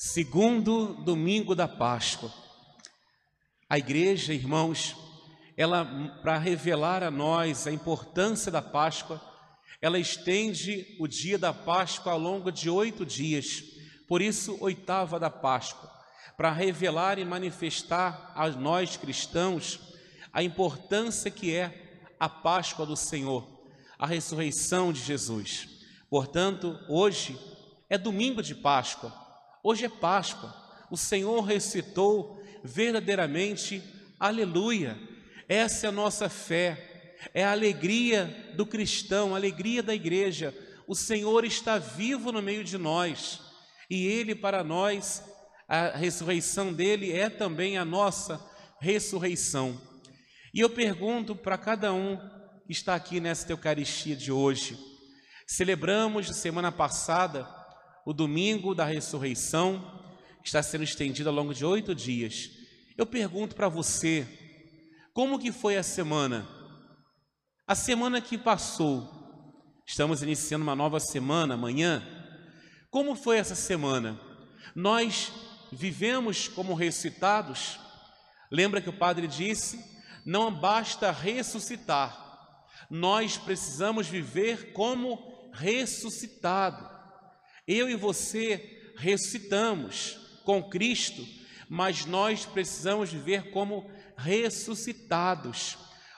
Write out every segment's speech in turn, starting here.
Segundo domingo da Páscoa. A igreja, irmãos, ela para revelar a nós a importância da Páscoa, ela estende o dia da Páscoa ao longo de oito dias, por isso, oitava da Páscoa, para revelar e manifestar a nós cristãos a importância que é a Páscoa do Senhor, a ressurreição de Jesus. Portanto, hoje é domingo de Páscoa, hoje é Páscoa, o Senhor ressuscitou verdadeiramente, aleluia. Essa é a nossa fé, é a alegria do cristão, a alegria da igreja. O Senhor está vivo no meio de nós e Ele, para nós, a ressurreição dele é também a nossa ressurreição. E eu pergunto para cada um que está aqui nesta Eucaristia de hoje: celebramos semana passada o domingo da ressurreição, está sendo estendido ao longo de oito dias. Eu pergunto para você, como que foi a semana? A semana que passou, estamos iniciando uma nova semana amanhã. Como foi essa semana? Nós vivemos como ressuscitados? Lembra que o padre disse: não basta ressuscitar, nós precisamos viver como ressuscitado. Eu e você ressuscitamos com Cristo mas nós precisamos viver como ressuscitados,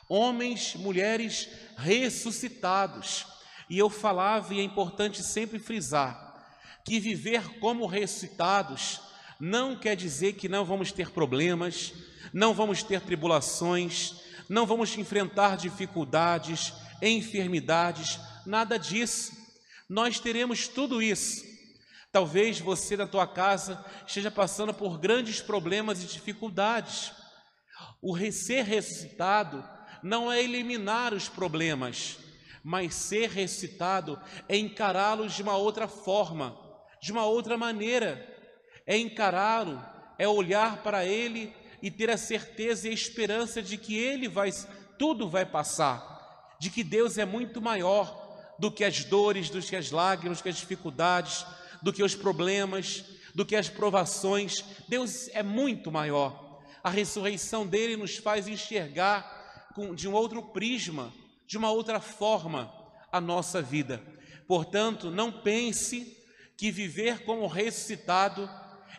homens, mulheres ressuscitados. E eu falava, e é importante sempre frisar, que viver como ressuscitados não quer dizer que não vamos ter problemas, não vamos ter tribulações, não vamos enfrentar dificuldades, enfermidades, nada disso. Nós teremos tudo isso, Talvez você na tua casa esteja passando por grandes problemas e dificuldades. O ser ressuscitado não é eliminar os problemas, mas ser ressuscitado é encará-los de uma outra forma, de uma outra maneira. É encará-lo, é olhar para ele e ter a certeza e a esperança de que ele vai tudo vai passar, de que Deus é muito maior do que as dores, do que as lágrimas, do que as dificuldades, do que os problemas, do que as provações. Deus é muito maior. A ressurreição dele nos faz enxergar com, de um outro prisma, de uma outra forma, a nossa vida. Portanto, não pense que viver como ressuscitado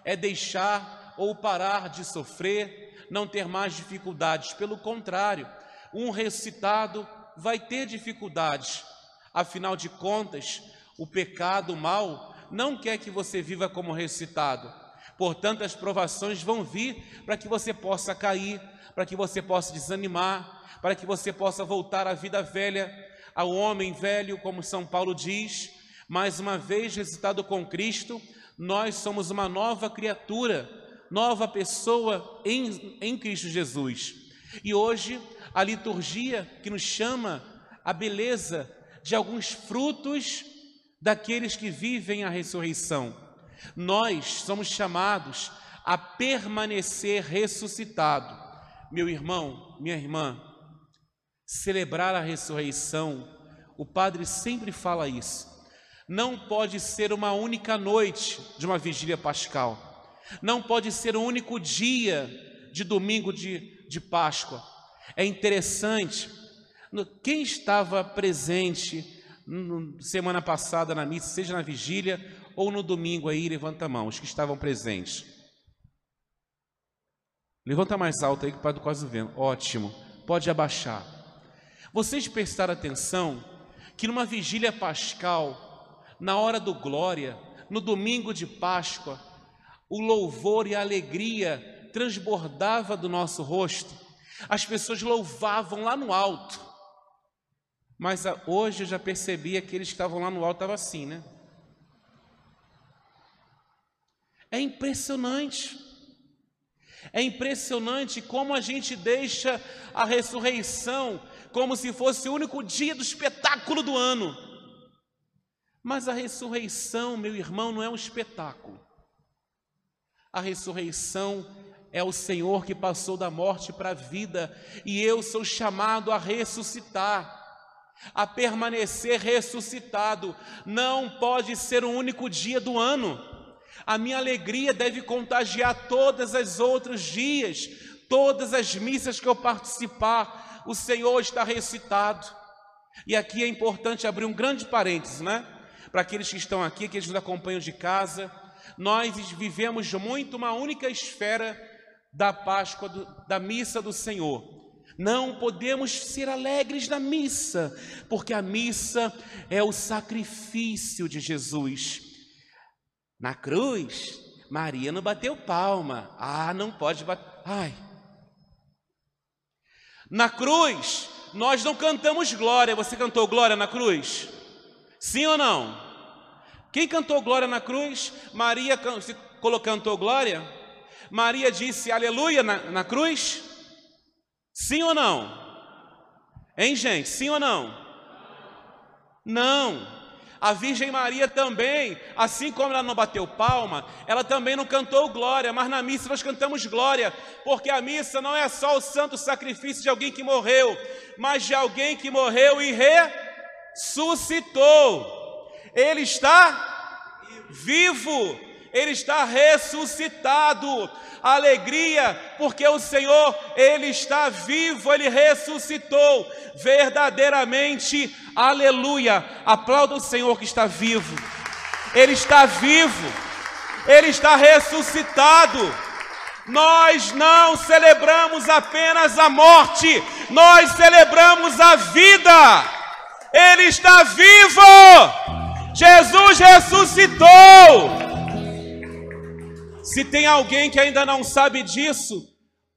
é deixar ou parar de sofrer, não ter mais dificuldades. Pelo contrário, um ressuscitado vai ter dificuldades. Afinal de contas, o pecado, o mal, não quer que você viva como ressuscitado. Portanto, as provações vão vir para que você possa cair, para que você possa desanimar, para que você possa voltar à vida velha, ao homem velho, como São Paulo diz. Mais uma vez ressuscitado com Cristo, nós somos uma nova criatura, nova pessoa em, em Cristo Jesus. E hoje, a liturgia que nos chama a beleza de alguns frutos daqueles que vivem a ressurreição. Nós somos chamados a permanecer ressuscitado. Meu irmão, minha irmã, celebrar a ressurreição, o padre sempre fala isso. Não pode ser uma única noite de uma vigília pascal. Não pode ser um único dia de domingo de, de Páscoa. É interessante, quem estava presente semana passada na missa, seja na vigília ou no domingo aí, levanta a mão, os que estavam presentes. Levanta mais alto aí que o Padre quase vendo. Ótimo. Pode abaixar. Vocês prestaram atenção que numa vigília pascal, na hora do glória, no domingo de Páscoa, o louvor e a alegria transbordava do nosso rosto. As pessoas louvavam lá no alto. Mas ah, hoje eu já percebi aqueles que estavam lá no alto estavam assim, né? É impressionante. É impressionante como a gente deixa a ressurreição como se fosse o único dia do espetáculo do ano. Mas a ressurreição, meu irmão, não é um espetáculo. A ressurreição é o Senhor que passou da morte para a vida, e eu sou chamado a ressuscitar a permanecer ressuscitado. Não pode ser um único dia do ano. A minha alegria deve contagiar todas as outros dias, todas as missas que eu participar. O Senhor está recitado. E aqui é importante abrir um grande parênteses, né? Para aqueles que estão aqui, que nos acompanham de casa, nós vivemos muito uma única esfera da Páscoa, da missa do Senhor. Não podemos ser alegres na missa, porque a missa é o sacrifício de Jesus. Na cruz, Maria não bateu palma. Ah, não pode bater. Ai. Na cruz, nós não cantamos glória. Você cantou glória na cruz? Sim ou não? Quem cantou glória na cruz? Maria cantou glória? Maria disse aleluia na, na cruz? Sim ou não? Hein, gente? Sim ou não? Não. A Virgem Maria também, assim como ela não bateu palma, ela também não cantou glória, mas na missa nós cantamos glória, porque a missa não é só o santo sacrifício de alguém que morreu, mas de alguém que morreu e ressuscitou. Ele está vivo, ele está ressuscitado alegria, porque o Senhor, Ele está vivo, Ele ressuscitou verdadeiramente, aleluia. Aplauda o Senhor que está vivo, Ele está vivo, Ele está ressuscitado. Nós não celebramos apenas a morte, nós celebramos a vida. Ele está vivo. Jesus ressuscitou. Se tem alguém que ainda não sabe disso,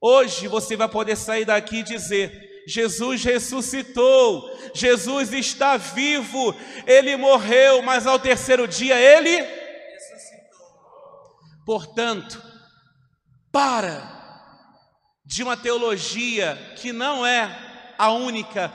hoje você vai poder sair daqui e dizer: Jesus ressuscitou, Jesus está vivo, ele morreu, mas ao terceiro dia ele ressuscitou. Portanto, para de uma teologia que não é a única,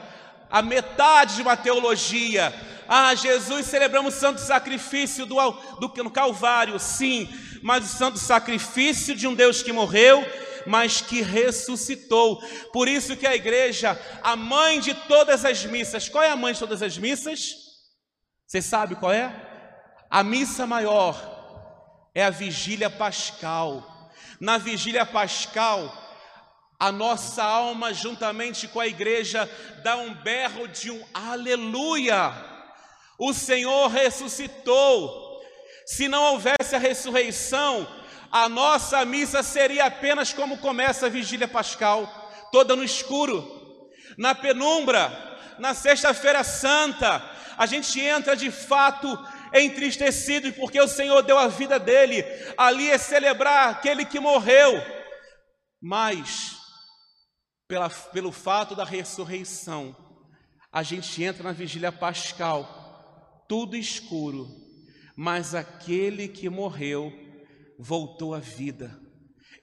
a metade de uma teologia. Ah, Jesus, celebramos o santo sacrifício do, do, no Calvário, sim, mas o santo sacrifício de um Deus que morreu, mas que ressuscitou. Por isso que a igreja, a mãe de todas as missas, qual é a mãe de todas as missas? Você sabe qual é? A missa maior é a vigília pascal. Na vigília pascal, a nossa alma, juntamente com a igreja, dá um berro de um aleluia. O Senhor ressuscitou. Se não houvesse a ressurreição, a nossa missa seria apenas como começa a vigília pascal, toda no escuro, na penumbra, na sexta-feira santa, a gente entra de fato entristecido porque o Senhor deu a vida dele, ali é celebrar aquele que morreu, mas pela, pelo fato da ressurreição, a gente entra na vigília pascal, tudo escuro, mas aquele que morreu voltou à vida.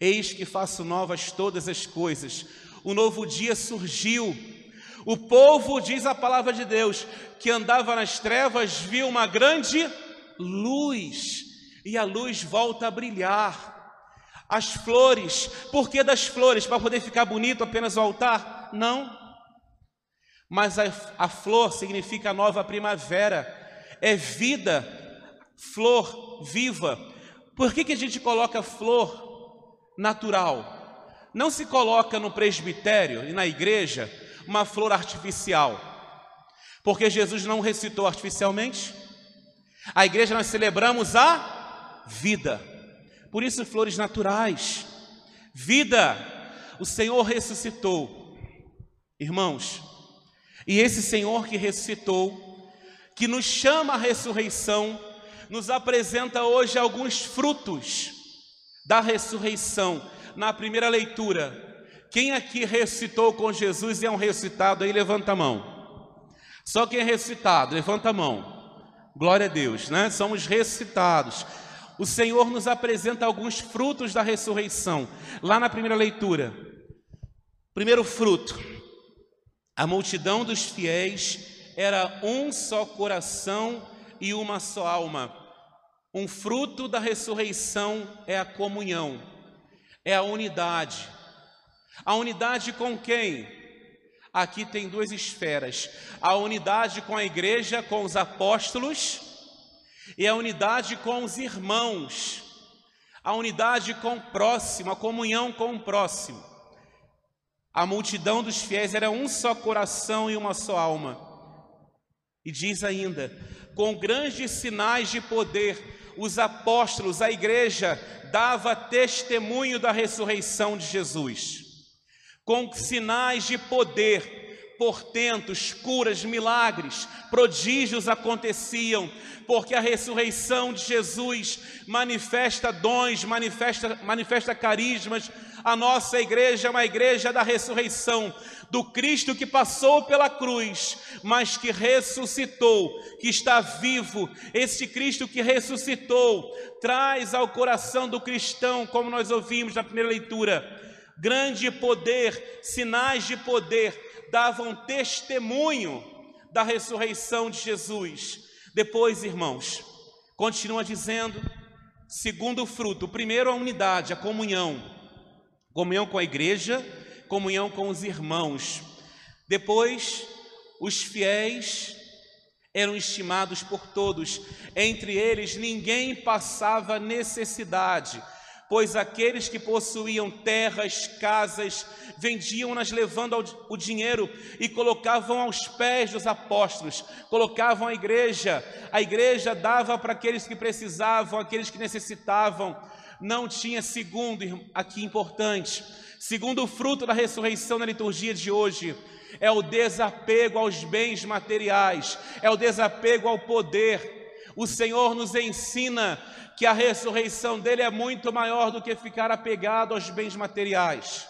Eis que faço novas todas as coisas. O novo dia surgiu. O povo, diz a palavra de Deus, que andava nas trevas, viu uma grande luz, e a luz volta a brilhar. As flores, por que das flores? Para poder ficar bonito apenas o altar? Não. Mas a, a flor significa nova primavera, é vida flor viva. Por que, que a gente coloca flor natural? Não se coloca no presbitério e na igreja uma flor artificial. Porque Jesus não recitou artificialmente. A igreja nós celebramos a vida. Por isso, flores naturais. Vida. O Senhor ressuscitou. Irmãos, e esse Senhor que ressuscitou, que nos chama à ressurreição, nos apresenta hoje alguns frutos da ressurreição. Na primeira leitura, quem aqui ressuscitou com Jesus e é um ressuscitado aí, levanta a mão. Só quem é ressuscitado, levanta a mão. Glória a Deus, né? Somos ressuscitados. O Senhor nos apresenta alguns frutos da ressurreição. Lá na primeira leitura, primeiro fruto: a multidão dos fiéis era um só coração e uma só alma. Um fruto da ressurreição é a comunhão, é a unidade. A unidade com quem? Aqui tem duas esferas: a unidade com a igreja, com os apóstolos, e a unidade com os irmãos. a unidade com o próximo, a comunhão com o próximo. A multidão dos fiéis era um só coração e uma só alma. E diz ainda: com grandes sinais de poder, os apóstolos, a igreja, dava testemunho da ressurreição de Jesus. Com sinais de poder, portentos, curas, milagres, prodígios aconteciam, porque a ressurreição de Jesus manifesta dons, manifesta, manifesta carismas. A nossa igreja é uma igreja da ressurreição, do Cristo que passou pela cruz, mas que ressuscitou, que está vivo. Este Cristo que ressuscitou traz ao coração do cristão, como nós ouvimos na primeira leitura, grande poder, sinais de poder, davam testemunho da ressurreição de Jesus. Depois, irmãos, continua dizendo, segundo fruto, primeiro a unidade, a comunhão, comunhão com a igreja, comunhão com os irmãos. Depois, os fiéis eram estimados por todos, entre eles ninguém passava necessidade pois aqueles que possuíam terras, casas, vendiam-nas levando o dinheiro e colocavam aos pés dos apóstolos, colocavam a igreja, a igreja dava para aqueles que precisavam, aqueles que necessitavam. Não tinha segundo, aqui importante, segundo o fruto da ressurreição na liturgia de hoje, é o desapego aos bens materiais, é o desapego ao poder. O Senhor nos ensina que a ressurreição dele é muito maior do que ficar apegado aos bens materiais.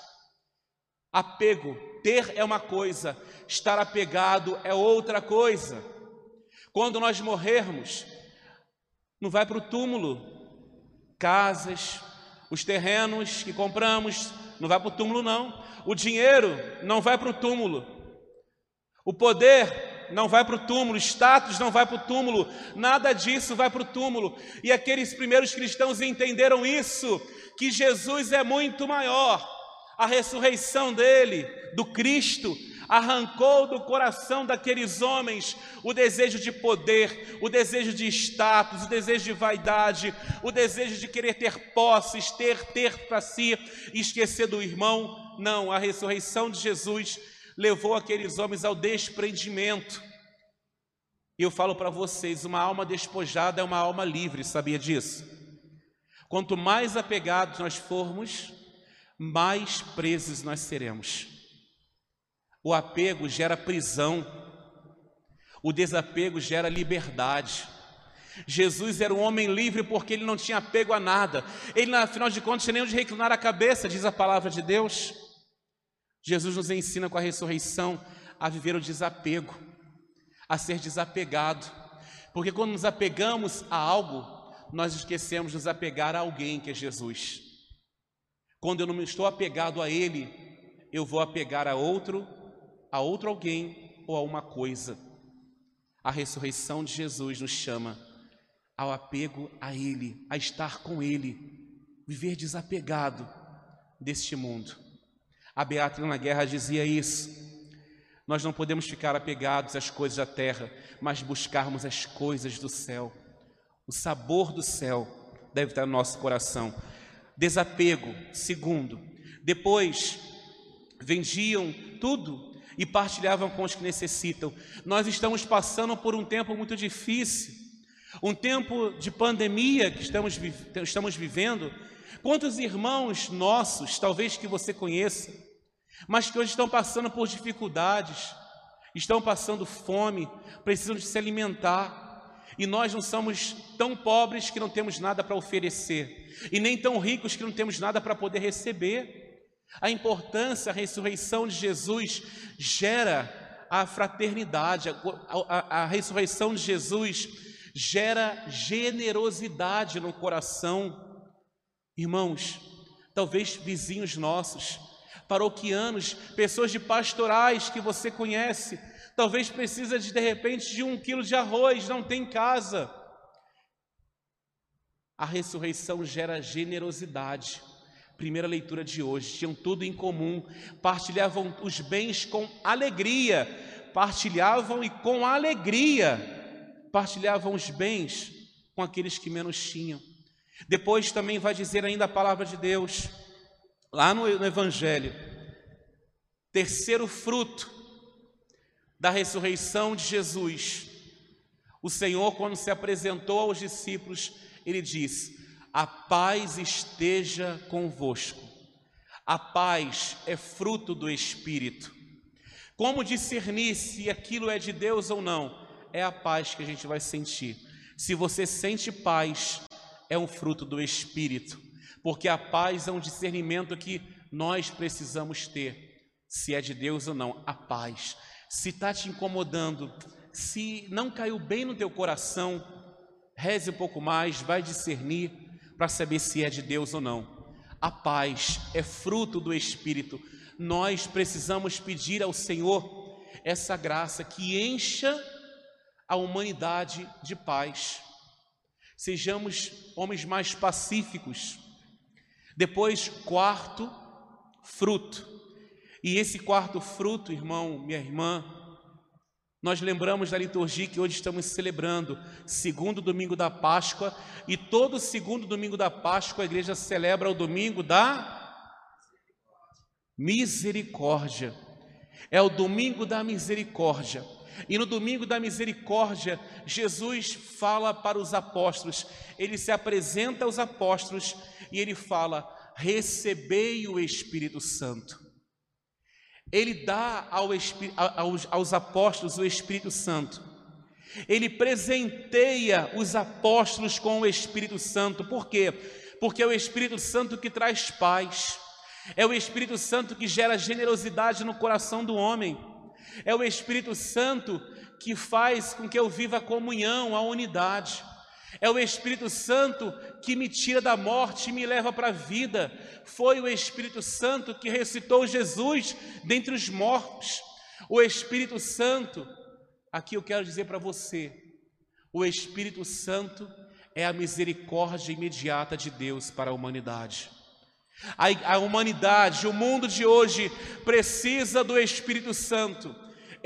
Apego, ter é uma coisa, estar apegado é outra coisa. Quando nós morrermos, não vai para o túmulo, casas, os terrenos que compramos, não vai para o túmulo, não. O dinheiro não vai para o túmulo. O poder não vai para o túmulo, status não vai para o túmulo, nada disso vai para o túmulo. E aqueles primeiros cristãos entenderam isso, que Jesus é muito maior. A ressurreição dele, do Cristo, arrancou do coração daqueles homens o desejo de poder, o desejo de status, o desejo de vaidade, o desejo de querer ter posses, ter, ter para si esquecer do irmão. Não, a ressurreição de Jesus levou aqueles homens ao desprendimento. E eu falo para vocês: uma alma despojada é uma alma livre, sabia disso? Quanto mais apegados nós formos, mais presos nós seremos. O apego gera prisão, o desapego gera liberdade. Jesus era um homem livre porque ele não tinha apego a nada. Ele, afinal de contas, tinha nem onde reclinar a cabeça, diz a palavra de Deus. Jesus nos ensina com a ressurreição a viver o desapego, a ser desapegado. Porque quando nos apegamos a algo, nós esquecemos de nos apegar a alguém que é Jesus. Quando eu não estou apegado a Ele, eu vou apegar a outro, a outro alguém ou a uma coisa. A ressurreição de Jesus nos chama ao apego a Ele, a estar com Ele, viver desapegado deste mundo. A Beatriz Guerra dizia isso. Nós não podemos ficar apegados às coisas da terra, mas buscarmos as coisas do céu. O sabor do céu deve estar no nosso coração. Desapego, segundo. Depois, vendiam tudo e partilhavam com os que necessitam. Nós estamos passando por um tempo muito difícil, um tempo de pandemia que estamos, estamos vivendo. Quantos irmãos nossos, talvez que você conheça, mas que hoje estão passando por dificuldades, estão passando fome, precisam de se alimentar. E nós não somos tão pobres que não temos nada para oferecer, e nem tão ricos que não temos nada para poder receber. A importância, a ressurreição de Jesus gera a fraternidade, a, a, a ressurreição de Jesus gera generosidade no coração. Irmãos, talvez vizinhos nossos, paroquianos, pessoas de pastorais que você conhece, talvez precisa de de repente de um quilo de arroz, não tem casa. A ressurreição gera generosidade. Primeira leitura de hoje, tinham tudo em comum, partilhavam os bens com alegria, partilhavam e com alegria partilhavam os bens com aqueles que menos tinham. Depois também vai dizer ainda a palavra de Deus, lá no, Evangelho, terceiro fruto da ressurreição de Jesus. O Senhor, quando se apresentou aos discípulos, ele diz: A paz esteja convosco. A paz é fruto do Espírito. Como discernir se aquilo é de Deus ou não? É a paz que a gente vai sentir. Se você sente paz, é um fruto do Espírito, porque a paz é um discernimento que nós precisamos ter, se é de Deus ou não. A paz. Se está te incomodando, se não caiu bem no teu coração, reze um pouco mais, vai discernir para saber se é de Deus ou não. A paz é fruto do Espírito. Nós precisamos pedir ao Senhor essa graça que encha a humanidade de paz. Sejamos homens mais pacíficos. Depois, quarto fruto. E esse quarto fruto, irmão, minha irmã, nós lembramos da liturgia que hoje estamos celebrando, segundo domingo da Páscoa, e todo segundo domingo da Páscoa a igreja celebra o domingo da misericórdia. É o domingo da misericórdia. E no domingo da misericórdia, Jesus fala para os apóstolos, ele se apresenta aos apóstolos e ele fala: Recebei o Espírito Santo. Ele dá ao, aos, aos apóstolos o Espírito Santo. Ele presenteia os apóstolos com o Espírito Santo. Por quê? Porque é o Espírito Santo que traz paz. É o Espírito Santo que gera generosidade no coração do homem. É o Espírito Santo que faz com que eu viva a comunhão, a unidade. É o Espírito Santo que me tira da morte e me leva para a vida. Foi o Espírito Santo que ressuscitou Jesus dentre os mortos. O Espírito Santo, aqui eu quero dizer para você, o Espírito Santo é a misericórdia imediata de Deus para a humanidade. A, a humanidade, o mundo de hoje, precisa do Espírito Santo.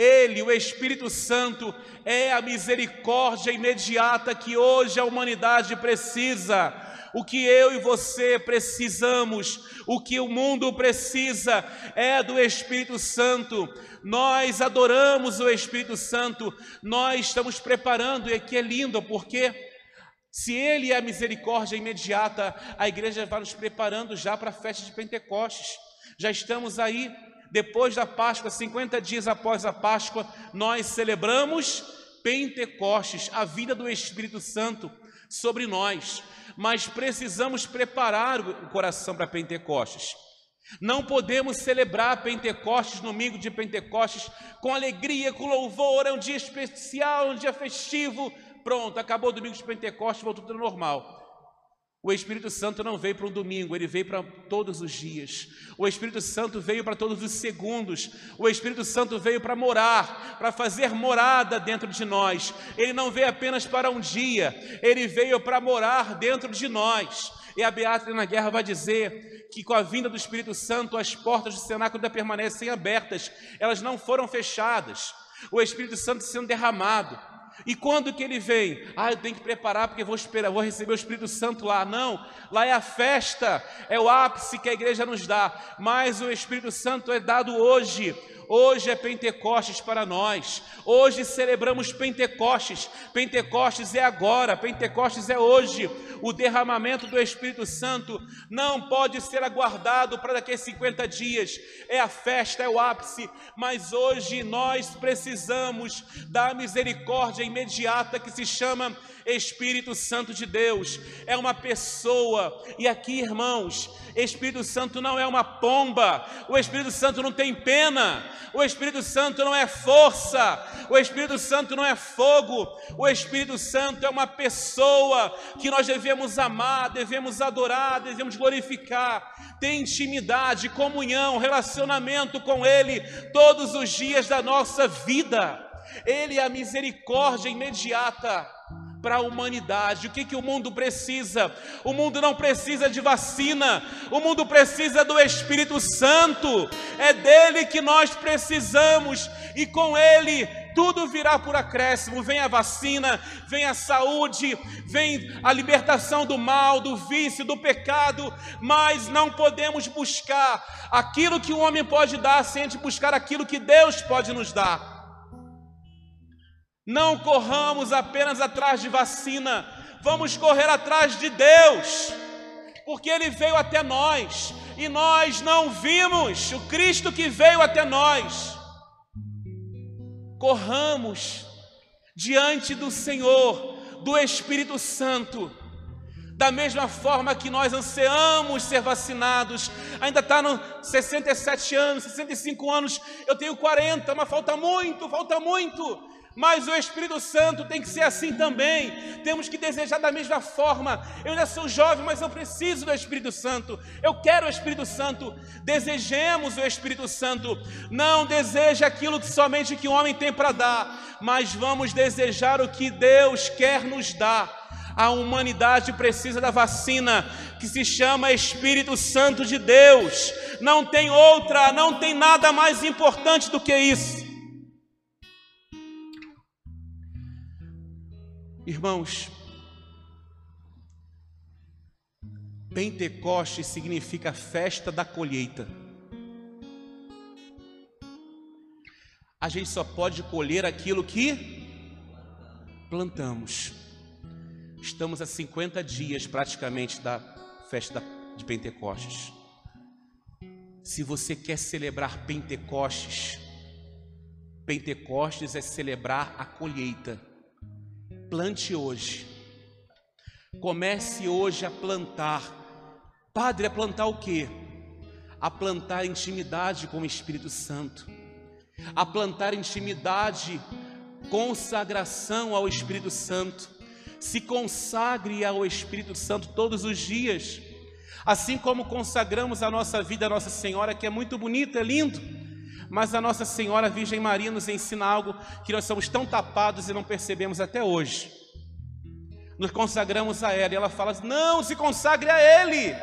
Ele, o Espírito Santo, é a misericórdia imediata que hoje a humanidade precisa. O que eu e você precisamos, o que o mundo precisa é do Espírito Santo. Nós adoramos o Espírito Santo, nós estamos preparando, e aqui é lindo, porque se Ele é a misericórdia imediata, a igreja vai nos preparando já para a festa de Pentecostes. Já estamos aí depois da Páscoa, 50 dias após a Páscoa, nós celebramos Pentecostes, a vida do Espírito Santo sobre nós. Mas precisamos preparar o coração para Pentecostes. Não podemos celebrar Pentecostes, domingo de Pentecostes, com alegria, com louvor, é um dia especial, um dia festivo. Pronto, acabou o domingo de Pentecostes, voltou tudo normal. O Espírito Santo não veio para um domingo, ele veio para todos os dias. O Espírito Santo veio para todos os segundos. O Espírito Santo veio para morar, para fazer morada dentro de nós. Ele não veio apenas para um dia, ele veio para morar dentro de nós. E a Beatriz na guerra vai dizer que com a vinda do Espírito Santo as portas do cenáculo ainda permanecem abertas, elas não foram fechadas. O Espírito Santo sendo derramado. E quando que ele vem? Ah, eu tenho que preparar porque vou esperar, vou receber o Espírito Santo lá. Não, lá é a festa, é o ápice que a igreja nos dá. Mas o Espírito Santo é dado hoje. Hoje é Pentecostes para nós. Hoje celebramos Pentecostes. Pentecostes é agora, Pentecostes é hoje. O derramamento do Espírito Santo não pode ser aguardado para daqui a 50 dias. É a festa, é o ápice, mas hoje nós precisamos da misericórdia imediata que se chama Espírito Santo de Deus. É uma pessoa. E aqui, irmãos, Espírito Santo não é uma pomba. O Espírito Santo não tem pena. O Espírito Santo não é força, o Espírito Santo não é fogo, o Espírito Santo é uma pessoa que nós devemos amar, devemos adorar, devemos glorificar, ter intimidade, comunhão, relacionamento com Ele todos os dias da nossa vida. Ele é a misericórdia imediata para a humanidade. O que, que o mundo precisa? O mundo não precisa de vacina, o mundo precisa do Espírito Santo, é dele que nós precisamos, e com ele tudo virá por acréscimo. Vem a vacina, vem a saúde, vem a libertação do mal, do vício, do pecado, mas não podemos buscar aquilo que o homem pode dar sem a gente buscar aquilo que Deus pode nos dar. Não corramos apenas atrás de vacina, vamos correr atrás de Deus, porque Ele veio até nós e nós não vimos o Cristo que veio até nós. Corramos diante do Senhor, do Espírito Santo, da mesma forma que nós ansiamos ser vacinados, ainda está no 67 anos, 65 anos, eu tenho 40, mas falta muito, falta muito. Mas o Espírito Santo tem que ser assim também. Temos que desejar da mesma forma. Eu ainda sou jovem, mas eu preciso do Espírito Santo. Eu quero o Espírito Santo. Desejemos o Espírito Santo. Não deseje aquilo que somente que o homem tem para dar, mas vamos desejar o que Deus quer nos dar. A humanidade precisa da vacina que se chama Espírito Santo de Deus. Não tem outra, não tem nada mais importante do que isso. Irmãos, Pentecoste significa festa da colheita. A gente só pode colher aquilo que plantamos. Estamos a 50 dias praticamente da festa de Pentecostes. Se você quer celebrar Pentecostes, Pentecostes é celebrar a colheita. Plante hoje. Comece hoje a plantar. Padre, a plantar o quê? A plantar intimidade com o Espírito Santo. A plantar intimidade, consagração ao Espírito Santo. Se consagre ao Espírito Santo todos os dias. Assim como consagramos a nossa vida à Nossa Senhora, que é muito bonito, é lindo mas a Nossa Senhora Virgem Maria nos ensina algo que nós somos tão tapados e não percebemos até hoje. Nos consagramos a ela e ela fala: Não, se consagre a Ele,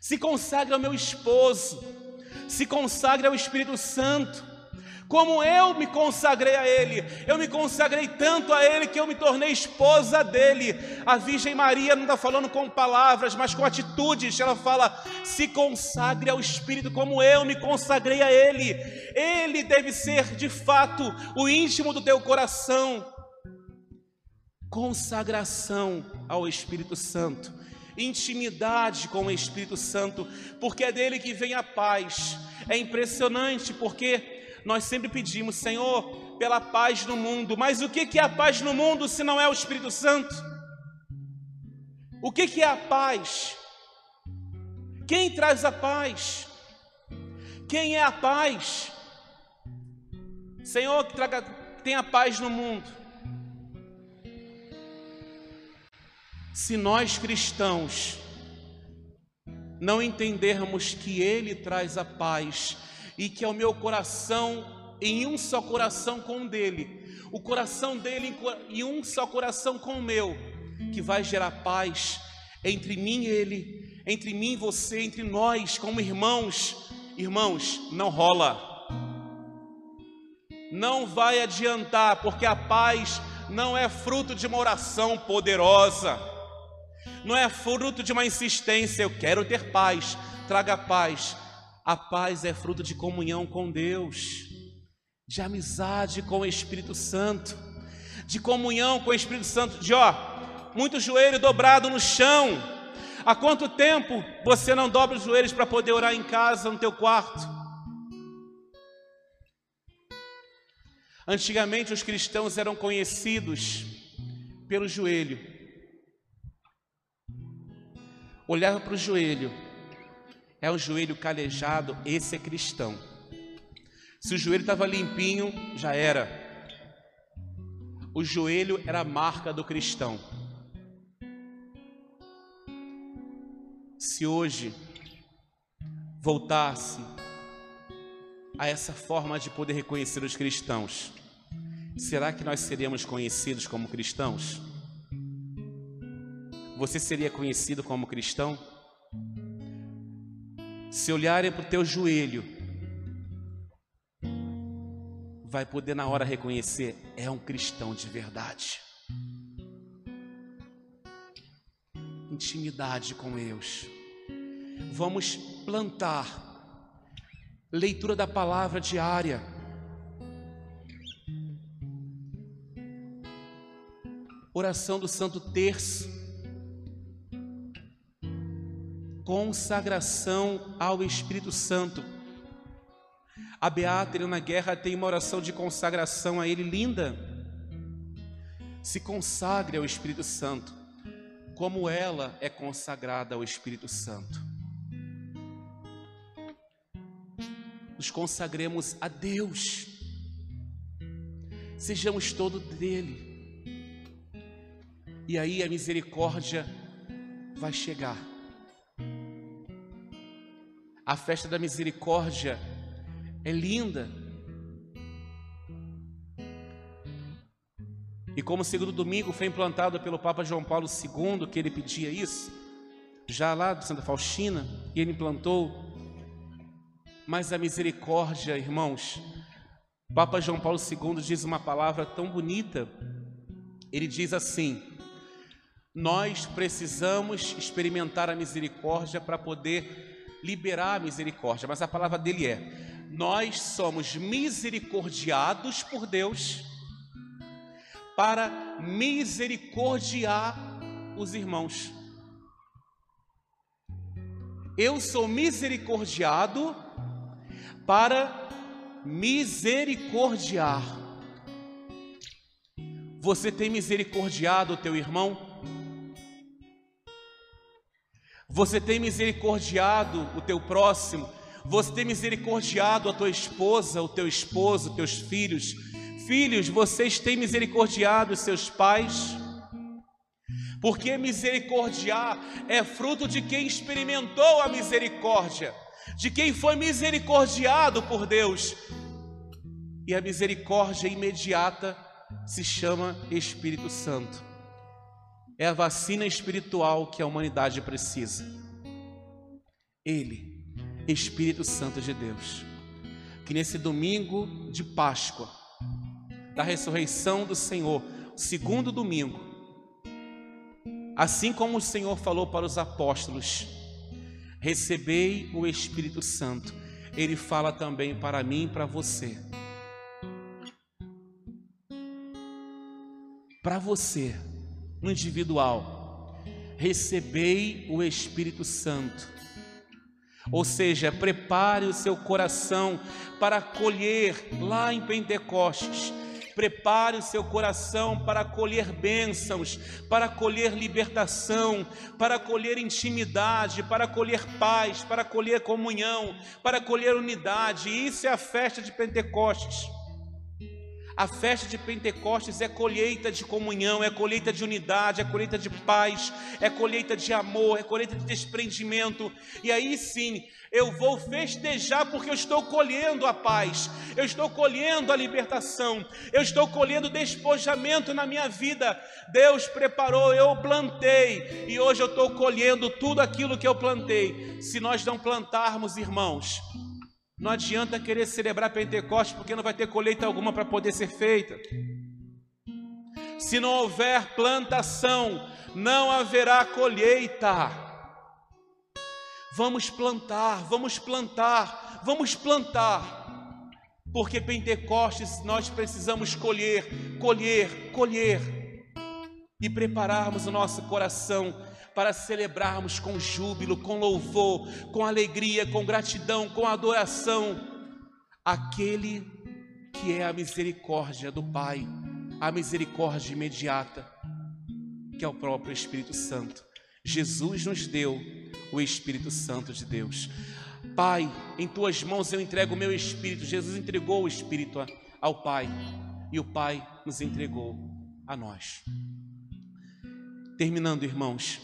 se consagre ao meu esposo, se consagre ao Espírito Santo como eu me consagrei a Ele. Eu me consagrei tanto a Ele que eu me tornei esposa dele. A Virgem Maria não está falando com palavras, mas com atitudes. Ela fala: se consagre ao Espírito como eu me consagrei a Ele. Ele deve ser de fato o íntimo do teu coração. Consagração ao Espírito Santo intimidade com o Espírito Santo, porque é dele que vem a paz. É impressionante porque nós sempre pedimos, Senhor, pela paz no mundo. Mas o que é a paz no mundo se não é o Espírito Santo? O que é a paz? Quem traz a paz? Quem é a paz? Senhor, que traga, tenha paz no mundo. Se nós cristãos não entendermos que Ele traz a paz, e que é o meu coração em um só coração com o dele, o coração dele em um só coração com o meu, que vai gerar paz entre mim e ele, entre mim e você, entre nós como irmãos. Irmãos, não rola. Não vai adiantar, porque a paz não é fruto de uma oração poderosa. Não é fruto de uma insistência, eu quero ter paz. Traga paz a paz é fruto de comunhão com Deus, de amizade com o Espírito Santo, de comunhão com o Espírito Santo, de ó, muito joelho dobrado no chão. Há quanto tempo você não dobra os joelhos para poder orar em casa, no teu quarto? Antigamente os cristãos eram conhecidos pelo joelho. Olhava para o joelho é o joelho calejado, esse é cristão. Se o joelho estava limpinho, já era. O joelho era a marca do cristão. Se hoje voltasse a essa forma de poder reconhecer os cristãos, será que nós seríamos conhecidos como cristãos? Você seria conhecido como cristão? Se olharem para o teu joelho, vai poder na hora reconhecer: é um cristão de verdade. Intimidade com Deus. Vamos plantar leitura da palavra diária. Oração do Santo Terço. Consagração ao Espírito Santo. A Beata Helena Guerra tem uma oração de consagração a Ele linda. Se consagre ao Espírito Santo, como ela é consagrada ao Espírito Santo. Nos consagremos a Deus, sejamos todo dele, e aí a misericórdia vai chegar. A festa da misericórdia é linda. E como o segundo domingo foi implantado pelo Papa João Paulo II, que ele pedia isso, já lá de Santa Faustina, e ele implantou. Mas a misericórdia, irmãos, Papa João Paulo II diz uma palavra tão bonita. Ele diz assim: Nós precisamos experimentar a misericórdia para poder liberar a misericórdia, mas a palavra dele é: nós somos misericordiados por Deus para misericordiar os irmãos. Eu sou misericordiado para misericordiar. Você tem misericordiado o teu irmão? Você tem misericordiado o teu próximo? Você tem misericordiado a tua esposa, o teu esposo, teus filhos. Filhos, vocês têm misericordiado os seus pais. Porque misericordiar é fruto de quem experimentou a misericórdia, de quem foi misericordiado por Deus. E a misericórdia imediata se chama Espírito Santo. É a vacina espiritual que a humanidade precisa. Ele Espírito Santo de Deus. Que nesse domingo de Páscoa, da ressurreição do Senhor, segundo domingo, assim como o Senhor falou para os apóstolos, recebei o Espírito Santo. Ele fala também para mim e para você. Para você, individual, recebei o Espírito Santo ou seja, prepare o seu coração para acolher lá em Pentecostes. Prepare o seu coração para acolher bênçãos, para acolher libertação, para acolher intimidade, para acolher paz, para acolher comunhão, para acolher unidade. Isso é a festa de Pentecostes. A festa de Pentecostes é colheita de comunhão, é colheita de unidade, é colheita de paz, é colheita de amor, é colheita de desprendimento. E aí sim, eu vou festejar porque eu estou colhendo a paz, eu estou colhendo a libertação, eu estou colhendo despojamento na minha vida. Deus preparou, eu plantei e hoje eu estou colhendo tudo aquilo que eu plantei. Se nós não plantarmos, irmãos, não adianta querer celebrar Pentecostes porque não vai ter colheita alguma para poder ser feita. Se não houver plantação, não haverá colheita. Vamos plantar, vamos plantar, vamos plantar. Porque Pentecostes nós precisamos colher, colher, colher e prepararmos o nosso coração para celebrarmos com júbilo, com louvor, com alegria, com gratidão, com adoração, aquele que é a misericórdia do Pai, a misericórdia imediata, que é o próprio Espírito Santo. Jesus nos deu o Espírito Santo de Deus. Pai, em tuas mãos eu entrego o meu espírito. Jesus entregou o espírito ao Pai e o Pai nos entregou a nós. Terminando, irmãos,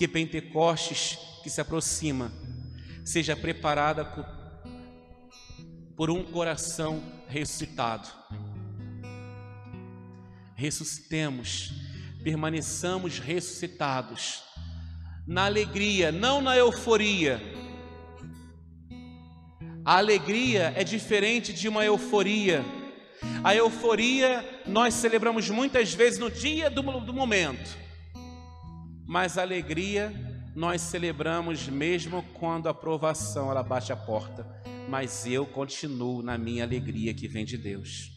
que Pentecostes que se aproxima seja preparada por um coração ressuscitado. Ressuscitemos, permaneçamos ressuscitados, na alegria, não na euforia. A alegria é diferente de uma euforia. A euforia nós celebramos muitas vezes no dia do, do momento, mas alegria nós celebramos mesmo quando a provação ela bate a porta. Mas eu continuo na minha alegria que vem de Deus,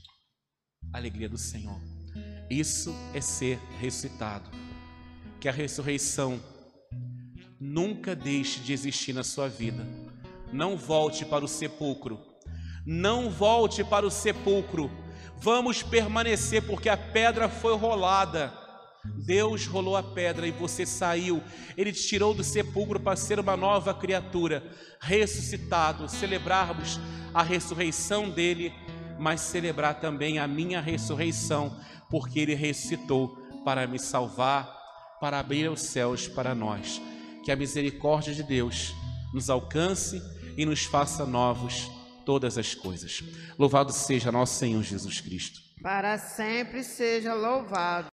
alegria do Senhor. Isso é ser ressuscitado. Que a ressurreição nunca deixe de existir na sua vida. Não volte para o sepulcro. Não volte para o sepulcro. Vamos permanecer, porque a pedra foi rolada. Deus rolou a pedra e você saiu. Ele te tirou do sepulcro para ser uma nova criatura, ressuscitado. Celebrarmos a ressurreição dele, mas celebrar também a minha ressurreição porque ele ressuscitou para me salvar, para abrir os céus para nós. Que a misericórdia de Deus nos alcance e nos faça novos todas as coisas. Louvado seja nosso Senhor Jesus Cristo. Para sempre seja louvado.